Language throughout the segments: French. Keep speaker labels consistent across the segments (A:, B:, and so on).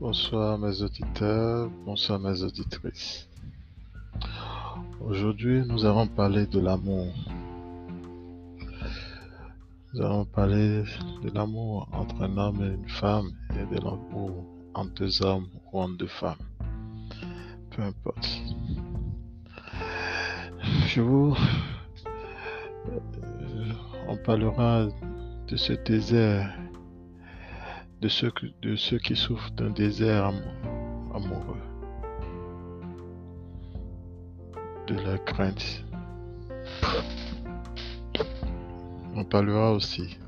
A: Bonsoir mes auditeurs, bonsoir mes auditrices. Aujourd'hui, nous allons parler de l'amour. Nous allons parler de l'amour entre un homme et une femme et de l'amour entre deux hommes ou entre deux femmes. Peu importe. Je vous... euh, On parlera de ce désert, de ceux, de ceux qui souffrent d'un désert amo- amoureux, de la crainte. On parlera aussi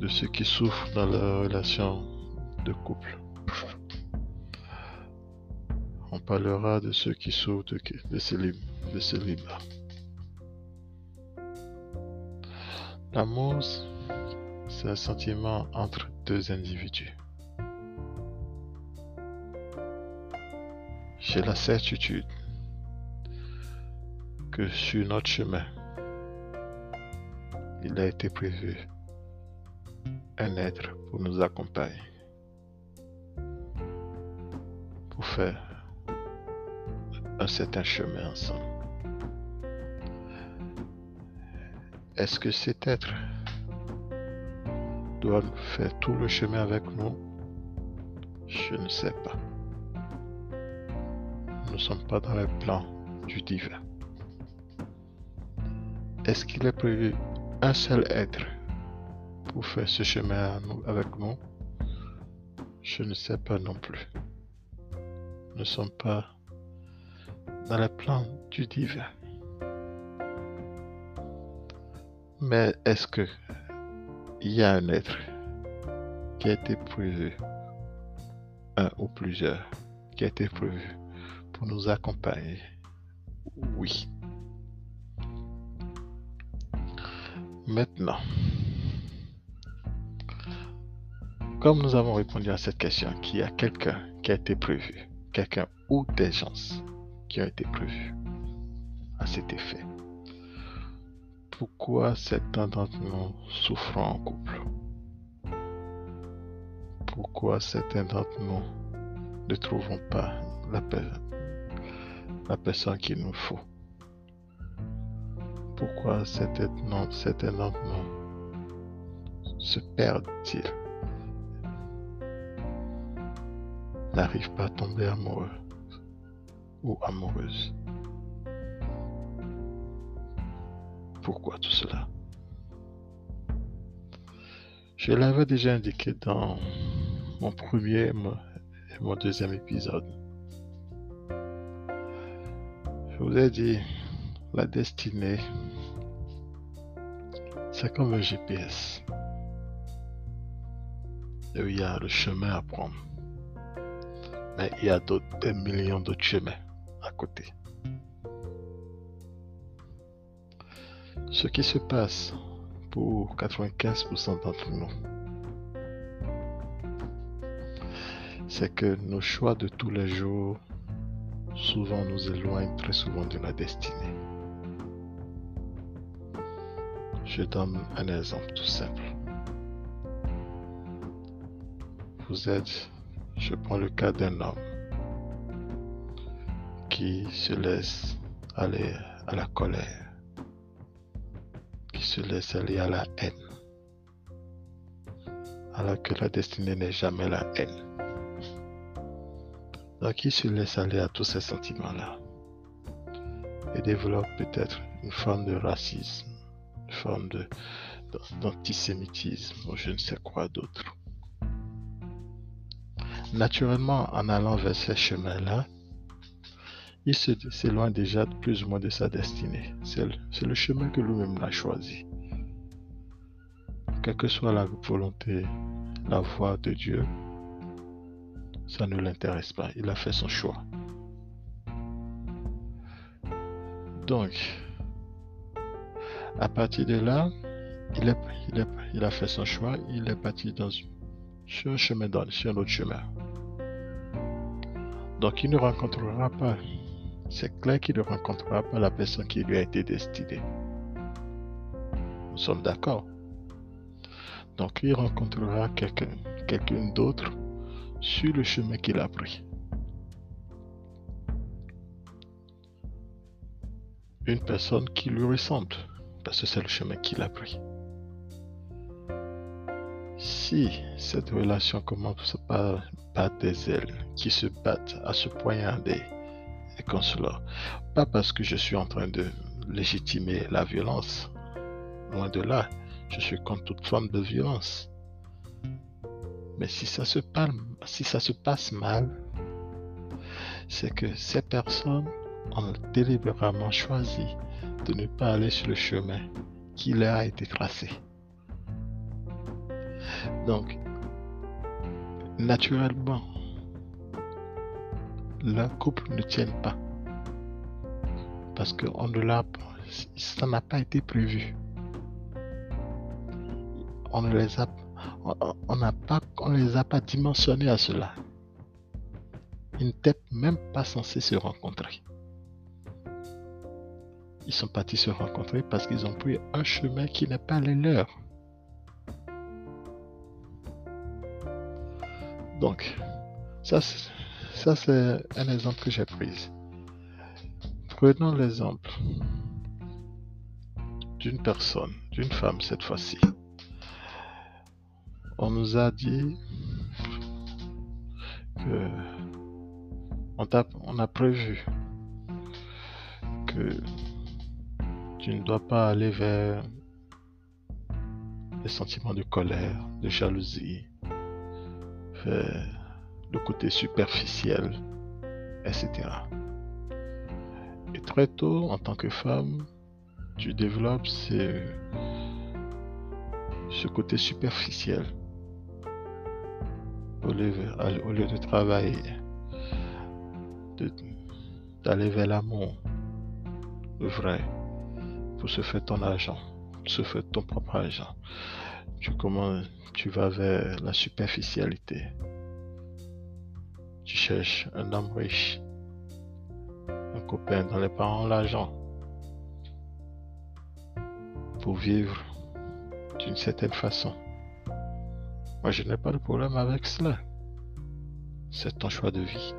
A: de ceux qui souffrent dans leur relation de couple. On parlera de ceux qui souffrent de, de, célib- de célibat. L'amour, c'est un sentiment entre deux individus. J'ai la certitude que sur notre chemin, il a été prévu un être pour nous accompagner, pour faire un certain chemin ensemble. Est-ce que cet être doit faire tout le chemin avec nous Je ne sais pas. Nous ne sommes pas dans le plan du divin. Est-ce qu'il est prévu un seul être pour faire ce chemin nous- avec nous? Je ne sais pas non plus. Nous ne sommes pas dans le plan du divin. Mais est-ce que il y a un être qui a été prévu, un ou plusieurs, qui a été prévu pour nous accompagner Oui. Maintenant, comme nous avons répondu à cette question, qu'il y a quelqu'un qui a été prévu, quelqu'un ou des gens qui ont été prévus à cet effet, pourquoi certains d'entre nous souffrent en couple? Pourquoi certains d'entre nous ne trouvons pas la, pe- la personne qu'il nous faut? Pourquoi certains, d'entre nous se perdent-ils? N'arrivent pas à tomber amoureux ou amoureuses? Pourquoi tout cela? Je l'avais déjà indiqué dans mon premier et mon deuxième épisode. Je vous ai dit, la destinée, c'est comme un GPS. Et il y a le chemin à prendre. Mais il y a des millions d'autres chemins à côté. Ce qui se passe pour 95% d'entre nous, c'est que nos choix de tous les jours souvent nous éloignent très souvent de la destinée. Je donne un exemple tout simple. Vous êtes, je prends le cas d'un homme qui se laisse aller à la colère, se laisse aller à la haine, alors que la destinée n'est jamais la haine. Donc il se laisse aller à tous ces sentiments-là et développe peut-être une forme de racisme, une forme d'antisémitisme ou je ne sais quoi d'autre. Naturellement, en allant vers ces chemins-là, il s'éloigne déjà plus ou moins de sa destinée. C'est le, le chemin que lui-même a choisi. Quelle que soit la volonté, la voie de Dieu, ça ne l'intéresse pas. Il a fait son choix. Donc, à partir de là, il, a fait son choix. Il est parti sur un chemin, sur un autre chemin. Donc, il ne rencontrera pas, c'est clair qu'il ne rencontrera pas la personne qui lui a été destinée. Nous sommes d'accord. Donc, il rencontrera quelqu'un d'autre sur le chemin qu'il a pris. Une personne qui lui ressemble, parce que c'est le chemin qu'il a pris. Si cette relation commence par battre des ailes, qui se battent à se poignarder et cela, pas parce que je suis en train de légitimer la violence, loin de là, je suis contre toute forme de violence. Mais si ça se, passe mal, c'est que ces personnes ont délibérément choisi de ne pas aller sur le chemin qui leur a été tracé. Donc, naturellement, le couple ne tient pas. Parce que ça n'a pas été prévu. On ne les a, on, n'a pas, on les a pas dimensionnés à cela. Ils n'étaient même pas censés se rencontrer. Ils sont partis se rencontrer parce qu'ils ont pris un chemin qui n'est pas le leur. Donc, ça, ça c'est un exemple que j'ai pris. Prenons l'exemple d'une personne, d'une femme cette fois-ci. On nous a dit que on a, prévu que tu ne dois pas aller vers les sentiments de colère, de jalousie, vers le côté superficiel, etc. Et très tôt, en tant que femme, tu développes ce côté superficiel. Au lieu, de travailler, d'aller vers l'amour, le vrai, pour se faire ton argent, se faire ton propre argent. Tu, tu vas vers la superficialité. Tu cherches un homme riche, un copain dont les parents l'argent pour vivre d'une certaine façon. Moi, je n'ai pas de problème avec cela. C'est ton choix de vie.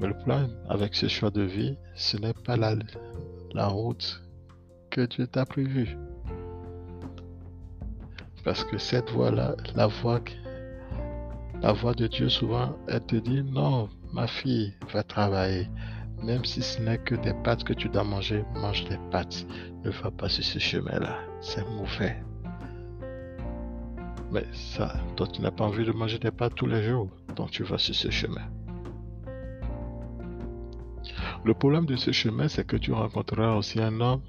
A: Mais le problème avec ce choix de vie, ce n'est pas la, route que Dieu t'a prévu. Parce que cette voix-là, la voix, la voix de Dieu, souvent, elle te dit non, ma fille, va travailler. Même si ce n'est que des pâtes que tu dois manger, mange des pâtes. Ne va pas sur ce chemin-là. C'est mauvais. Mais ça, toi, tu n'as pas envie de manger des pâtes tous les jours. Donc, tu vas sur ce chemin. Le problème de ce chemin, c'est que tu rencontreras aussi un homme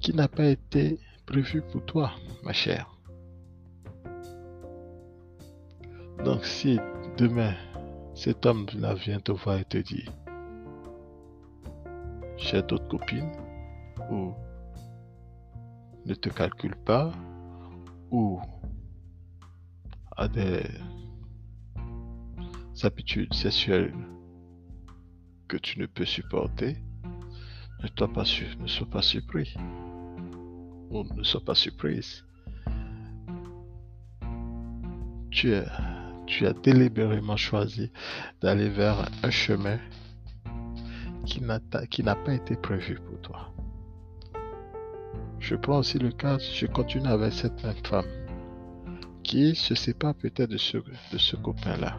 A: qui n'a pas été prévu pour toi, ma chère. Donc si demain, cet homme-là vient te voir et te dit, j'ai d'autres copines, ou ne te calcule pas, ou a des habitudes sexuelles que tu ne peux supporter, ne, sois pas surpris ne sois pas surprise. Tu as délibérément choisi d'aller vers un chemin qui n'a pas été prévu pour toi. Je prends aussi le cas, je continue avec cette même femme qui se sépare peut-être de ce, copain-là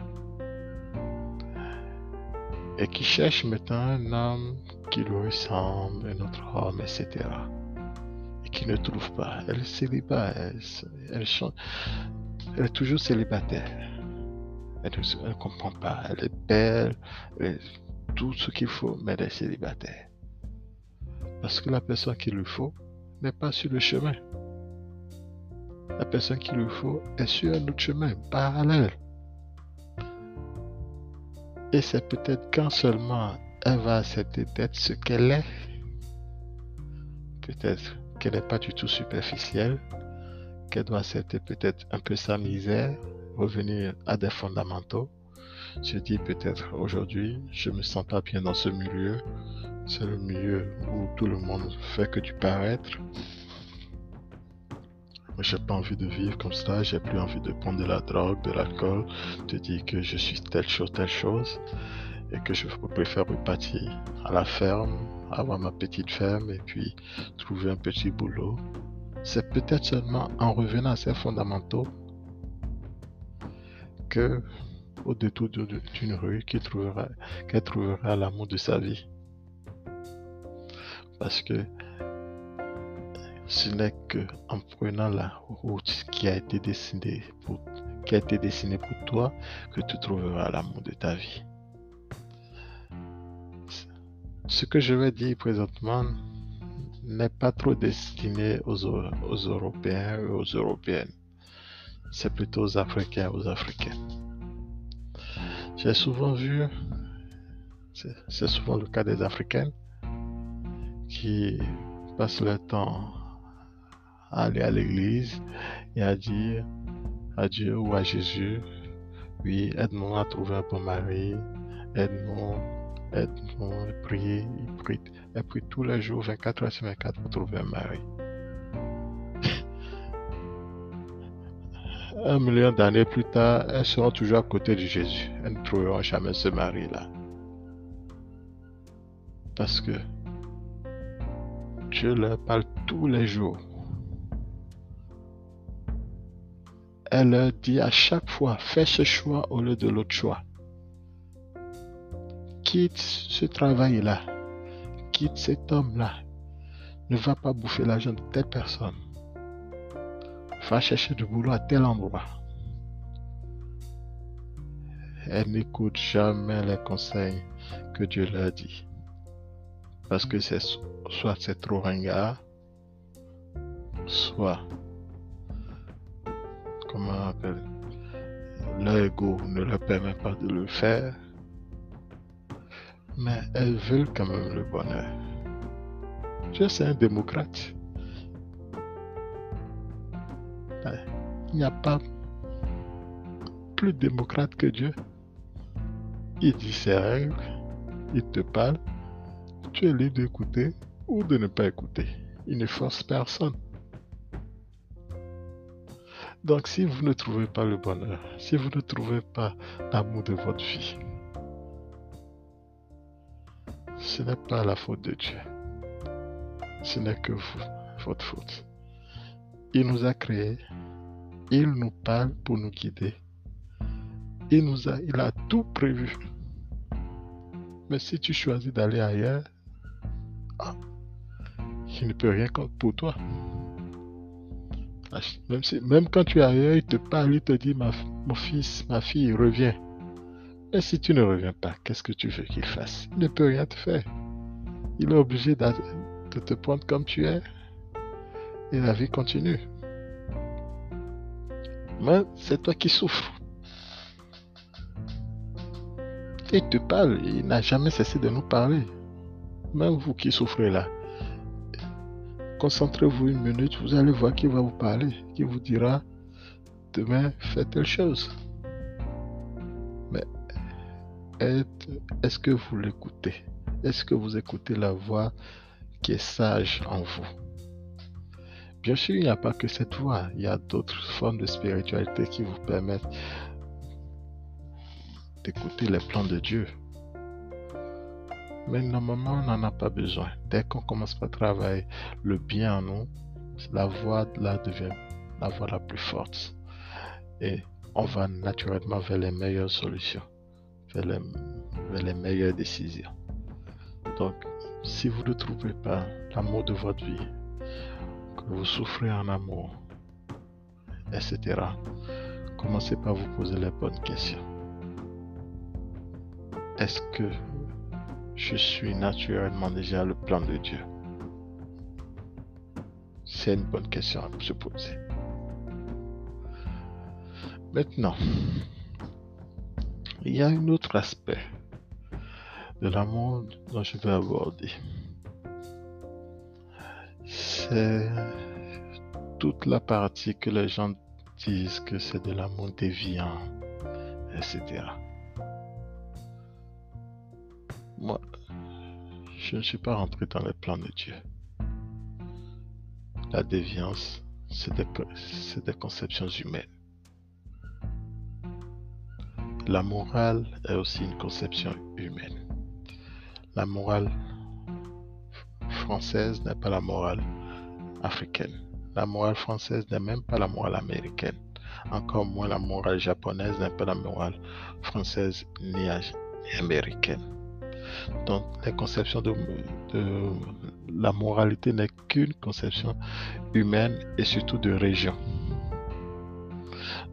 A: et qui cherche maintenant un homme qui lui ressemble, un autre homme, etc qui ne trouve pas. Elle est célibataire. Elle, elle, est toujours célibataire. Elle ne comprend pas. Elle est belle. tout ce qu'il faut, mais elle est célibataire. Parce que la personne qu'il lui faut n'est pas sur le chemin. La personne qu'il lui faut est sur un autre chemin, parallèle. Et c'est peut-être quand seulement elle va accepter d'être ce qu'elle est, peut-être qu'elle n'est pas du tout superficielle, qu'elle doit accepter peut-être un peu sa misère, revenir à des fondamentaux. Je dis peut-être aujourd'hui, je me sens pas bien dans ce milieu. C'est le milieu où tout le monde fait que du paraître. j'ai pas envie de vivre comme ça, j'ai plus envie de prendre de la drogue, de l'alcool, de dire que je suis telle chose, telle chose, et que je préfère repartir à la ferme, avoir ma petite ferme et puis trouver un petit boulot. C'est peut-être seulement en revenant à ces fondamentaux que au détour d'une rue qu'elle trouvera, trouvera l'amour de sa vie. Parce que ce n'est que en prenant la route qui a été dessinée pour, qui a été dessinée pour toi que tu trouveras l'amour de ta vie. Ce que je vais dire présentement n'est pas trop destiné aux, aux Européens et aux Européennes. C'est plutôt aux Africains et aux Africaines. J'ai souvent vu, c'est souvent le cas des Africaines, qui passent leur temps à aller à l'église et à dire à Dieu ou à Jésus, oui, aide-moi à trouver un bon mari, aide-moi, aide-moi, prier, il prie, elle prie tous les jours, 24 heures sur 24 pour trouver un mari. Un million d'années plus tard, elles seront toujours à côté de Jésus. Elles ne trouveront jamais ce mari-là. Parce que Dieu leur parle tous les jours. Elle leur dit à chaque fois, fais ce choix au lieu de l'autre choix. Quitte ce travail-là. Quitte cet homme-là. Ne va pas bouffer l'argent de telle personne va chercher du boulot à tel endroit. Elle n'écoute jamais les conseils que Dieu leur dit. Parce que c'est soit c'est trop ringard, soit, comment on appelle, leur ego ne leur permet pas de le faire. Mais elles veulent quand même le bonheur. Je suis un démocrate. Il n'y a pas plus démocrate que Dieu. Il dit ses règles, il te parle, tu es libre d'écouter ou de ne pas écouter. Il ne force personne. Donc si vous ne trouvez pas le bonheur, si vous ne trouvez pas l'amour de votre vie, ce n'est pas la faute de Dieu. Ce n'est que vous, votre faute. Il nous a créés il nous parle pour nous guider. Il, nous a, il a tout prévu. Mais si tu choisis d'aller ailleurs, ah, il ne peut rien pour toi. Ah, même quand tu es ailleurs, il te parle, il te dit, mon fils, ma fille, reviens. Mais si tu ne reviens pas, qu'est-ce que tu veux qu'il fasse? Il ne peut rien te faire. Il est obligé de te prendre comme tu es. La vie continue. Mais c'est toi qui souffres. Il te parle, il n'a jamais cessé de nous parler. Même vous qui souffrez là. Concentrez-vous une minute, vous allez voir qui va vous parler, qui vous dira demain faites telle chose. Mais est-ce que vous l'écoutez? Est-ce que vous écoutez la voix qui est sage en vous? Bien sûr, il n'y a pas que cette voie. Il y a d'autres formes de spiritualité qui vous permettent d'écouter les plans de Dieu. Mais normalement, on n'en a pas besoin. Dès qu'on commence à travailler le bien en nous, la voie là devient la voie la plus forte. Et on va naturellement vers les meilleures solutions, vers les, vers les meilleures décisions. Donc, si vous ne trouvez pas l'amour de votre vie, vous souffrez en amour, etc. Commencez par vous poser les bonnes questions. Est-ce que je suis naturellement déjà le plan de Dieu? C'est une bonne question à se poser. Maintenant, il y a un autre aspect de l'amour dont je vais aborder c'est toute la partie que les gens disent que c'est de l'amour déviant, etc. Moi, je ne suis pas rentré dans les plans de Dieu. La déviance, c'est des, c'est des conceptions humaines. La morale est aussi une conception humaine. La morale française n'est pas la morale La morale française n'est même pas la morale américaine. Encore moins la morale japonaise n'est pas la morale française ni, américaine. Donc, les conceptions de, la moralité n'est qu'une conception humaine et surtout de région.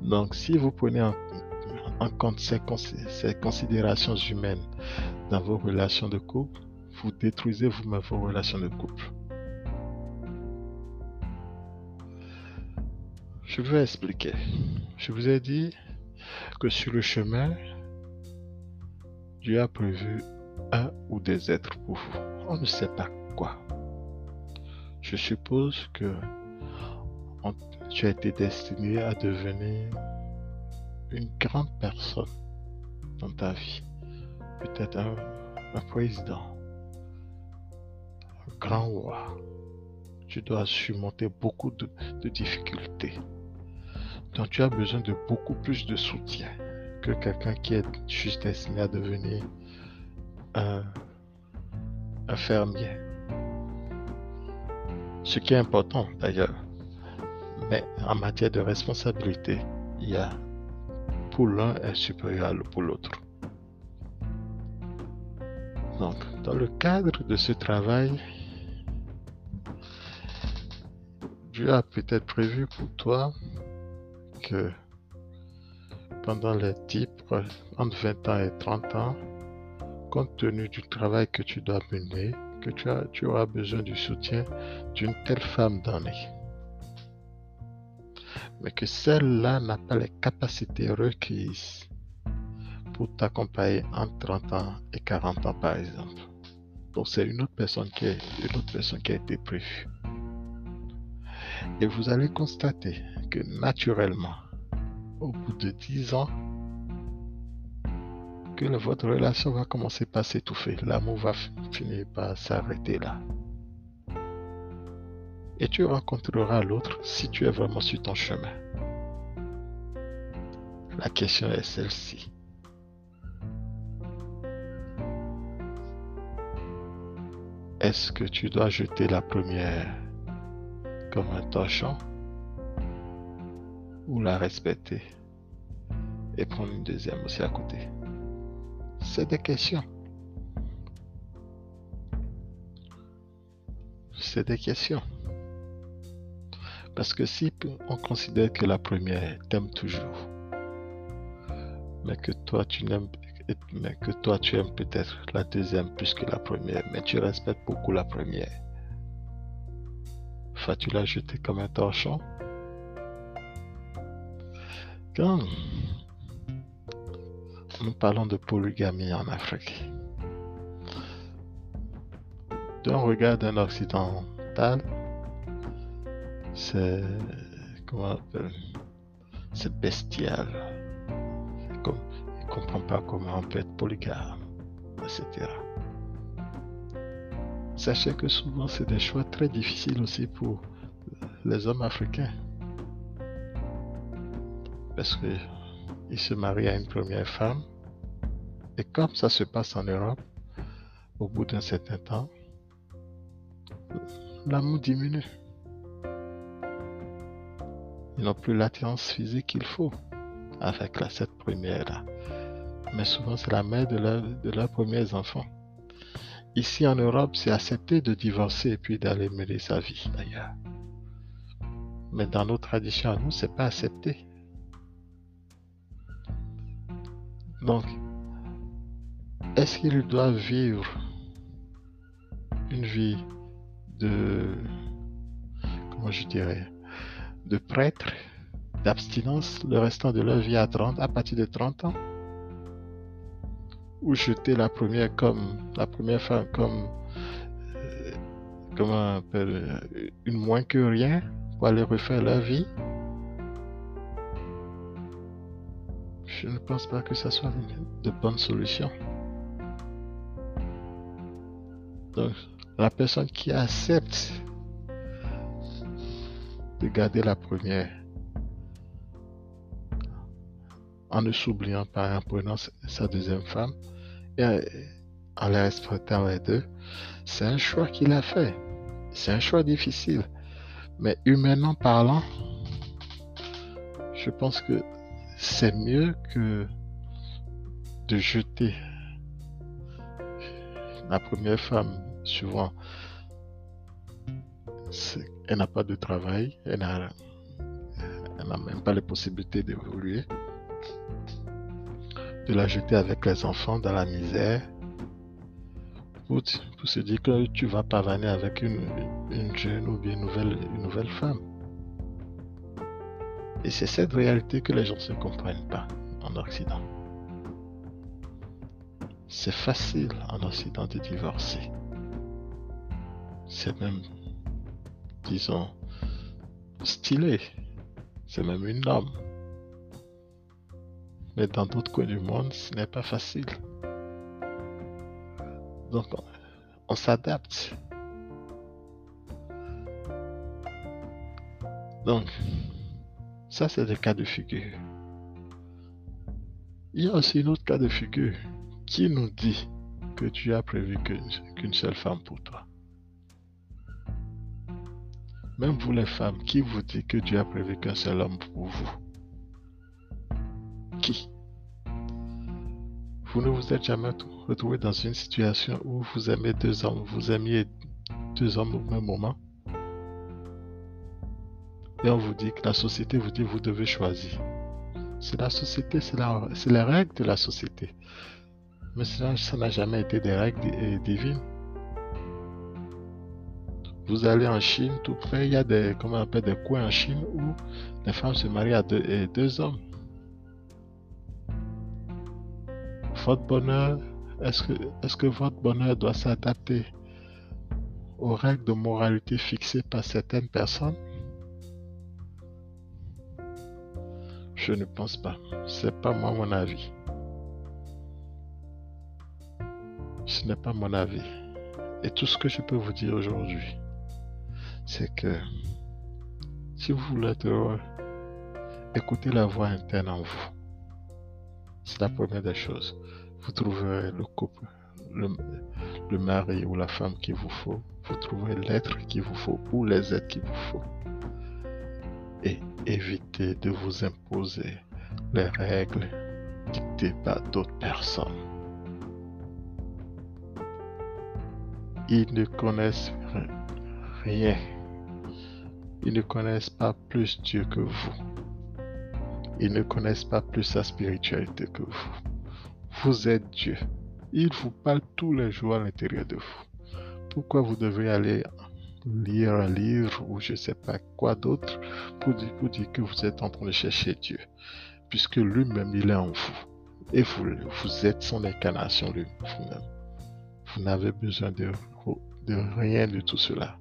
A: Donc, si vous prenez en, compte ces, ces, considérations humaines dans vos relations de couple, vous détruisez vous-même vos relations de couple. Je vais expliquer. Je vous ai dit que sur le chemin, Dieu a prévu un ou des êtres pour vous. On ne sait pas quoi. Je suppose que tu as été destiné à devenir une grande personne dans ta vie. Peut-être un, président, un grand roi. Tu dois surmonter beaucoup de difficultés. Donc tu as besoin de beaucoup plus de soutien que quelqu'un qui est juste destiné à devenir un, fermier. Ce qui est important d'ailleurs. Mais en matière de responsabilité, il y a pour l'un est supérieur pour l'autre. Donc, dans le cadre de ce travail, Dieu a peut-être prévu pour toi que pendant les types entre 20 ans et 30 ans, compte tenu du travail que tu dois mener, que tu, as, tu auras besoin du soutien d'une telle femme donnée. Mais que celle-là n'a pas les capacités requises pour t'accompagner entre 30 ans et 40 ans, par exemple. Donc c'est une autre personne qui est une autre personne qui a été prévue. Et vous allez constater que naturellement, au bout de 10 ans, que votre relation va commencer par s'étouffer. L'amour va finir par s'arrêter là. Et tu rencontreras l'autre si tu es vraiment sur ton chemin. La question est celle-ci. Est-ce que tu dois jeter la première comme un torchon? Ou la respecter et prendre une deuxième aussi à côté. C'est des questions. C'est des questions. Parce que si on considère que la première t'aime toujours, mais que toi tu n'aimes mais que toi tu aimes peut-être la deuxième plus que la première, mais tu respectes beaucoup la première. Vas-tu la jeter comme un torchon? Quand nous parlons de polygamie en Afrique, d'un regard d'un occidental, c'est comment c'est bestial. Il ne comprend pas comment on peut être polygame, etc. Sachez que souvent c'est des choix très difficiles aussi pour les hommes africains parce qu'il se marie à une première femme. Et comme ça se passe en Europe, au bout d'un certain temps, l'amour diminue. Ils n'ont plus l'attirance physique qu'il faut avec la, cette première-là. Mais souvent, c'est la mère de, leurs premiers enfants. Ici en Europe, c'est accepté de divorcer et puis d'aller mener sa vie d'ailleurs. Mais dans nos traditions à nous, c'est pas accepté. Donc, est-ce qu'il doit vivre une vie de, comment je dirais, de prêtre, d'abstinence le restant de leur vie à 30, à partir de 30 ans? Ou jeter la première comme, la première femme comme, euh, comment une moins que rien pour aller refaire leur vie? Je ne pense pas que ça soit de bonne solution. Donc, la personne qui accepte de garder la première en ne s'oubliant pas en prenant sa deuxième femme et en les respectant les deux, c'est un choix qu'il a fait. C'est un choix difficile. Mais humainement parlant, je pense que c'est mieux que de jeter. La première femme, souvent, elle n'a pas de travail, elle n'a même pas les possibilités d'évoluer, de la jeter avec les enfants dans la misère, pour, se dire que tu vas parvenir avec une, jeune ou bien une nouvelle, une nouvelle femme. Et c'est cette réalité que les gens ne comprennent pas en Occident. C'est facile en Occident de divorcer. C'est même, disons, stylé. C'est même une norme. Mais dans d'autres coins du monde, ce n'est pas facile. Donc, on, s'adapte. Donc, ça, c'est le cas de figure. Il y a aussi un autre cas de figure qui nous dit que tu as prévu qu'une seule femme pour toi. Même vous les femmes, qui vous dit que tu as prévu qu'un seul homme pour vous? Qui? Vous ne vous êtes jamais retrouvé dans une situation où vous aimez deux hommes, vous aimiez deux hommes au même moment? Et on vous dit que la société vous dit vous devez choisir. C'est la société, c'est les règles de la société. Mais ça, n'a jamais été des règles euh, divines. Vous allez en Chine, tout près, il y a des, comment on appelle, des coins en Chine où les femmes se marient à deux, deux hommes. Votre bonheur, est-ce que, est que votre bonheur doit s'adapter aux règles de moralité fixées par certaines personnes? Je ne pense pas. C'est pas moi mon avis. Ce n'est pas mon avis. Et tout ce que je peux vous dire aujourd'hui, c'est que si vous voulez être heureux, écoutez la voix interne en vous. C'est la première des choses. Vous trouverez le couple, le, mari ou la femme qu'il vous faut. Vous trouverez l'être qu'il vous faut ou les êtres qu'il vous faut. Et évitez de vous imposer les règles dictées par d'autres personnes. Ils ne connaissent rien. Ils ne connaissent pas plus Dieu que vous. Ils ne connaissent pas plus sa spiritualité que vous. Vous êtes Dieu. Il vous parle tous les jours à l'intérieur de vous. Pourquoi vous devez aller lire un livre ou je ne sais pas quoi d'autre pour dire, pour dire que vous êtes en train de chercher Dieu Puisque lui-même, il est en vous. Et vous, vous êtes son incarnation lui-même. Vous n'avez besoin de de rien de tout cela.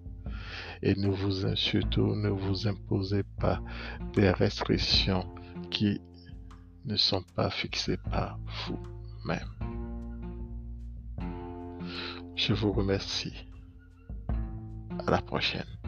A: Et ne vous, surtout, ne vous imposez pas des restrictions qui ne sont pas fixées par vous-même. Je vous remercie. À la prochaine.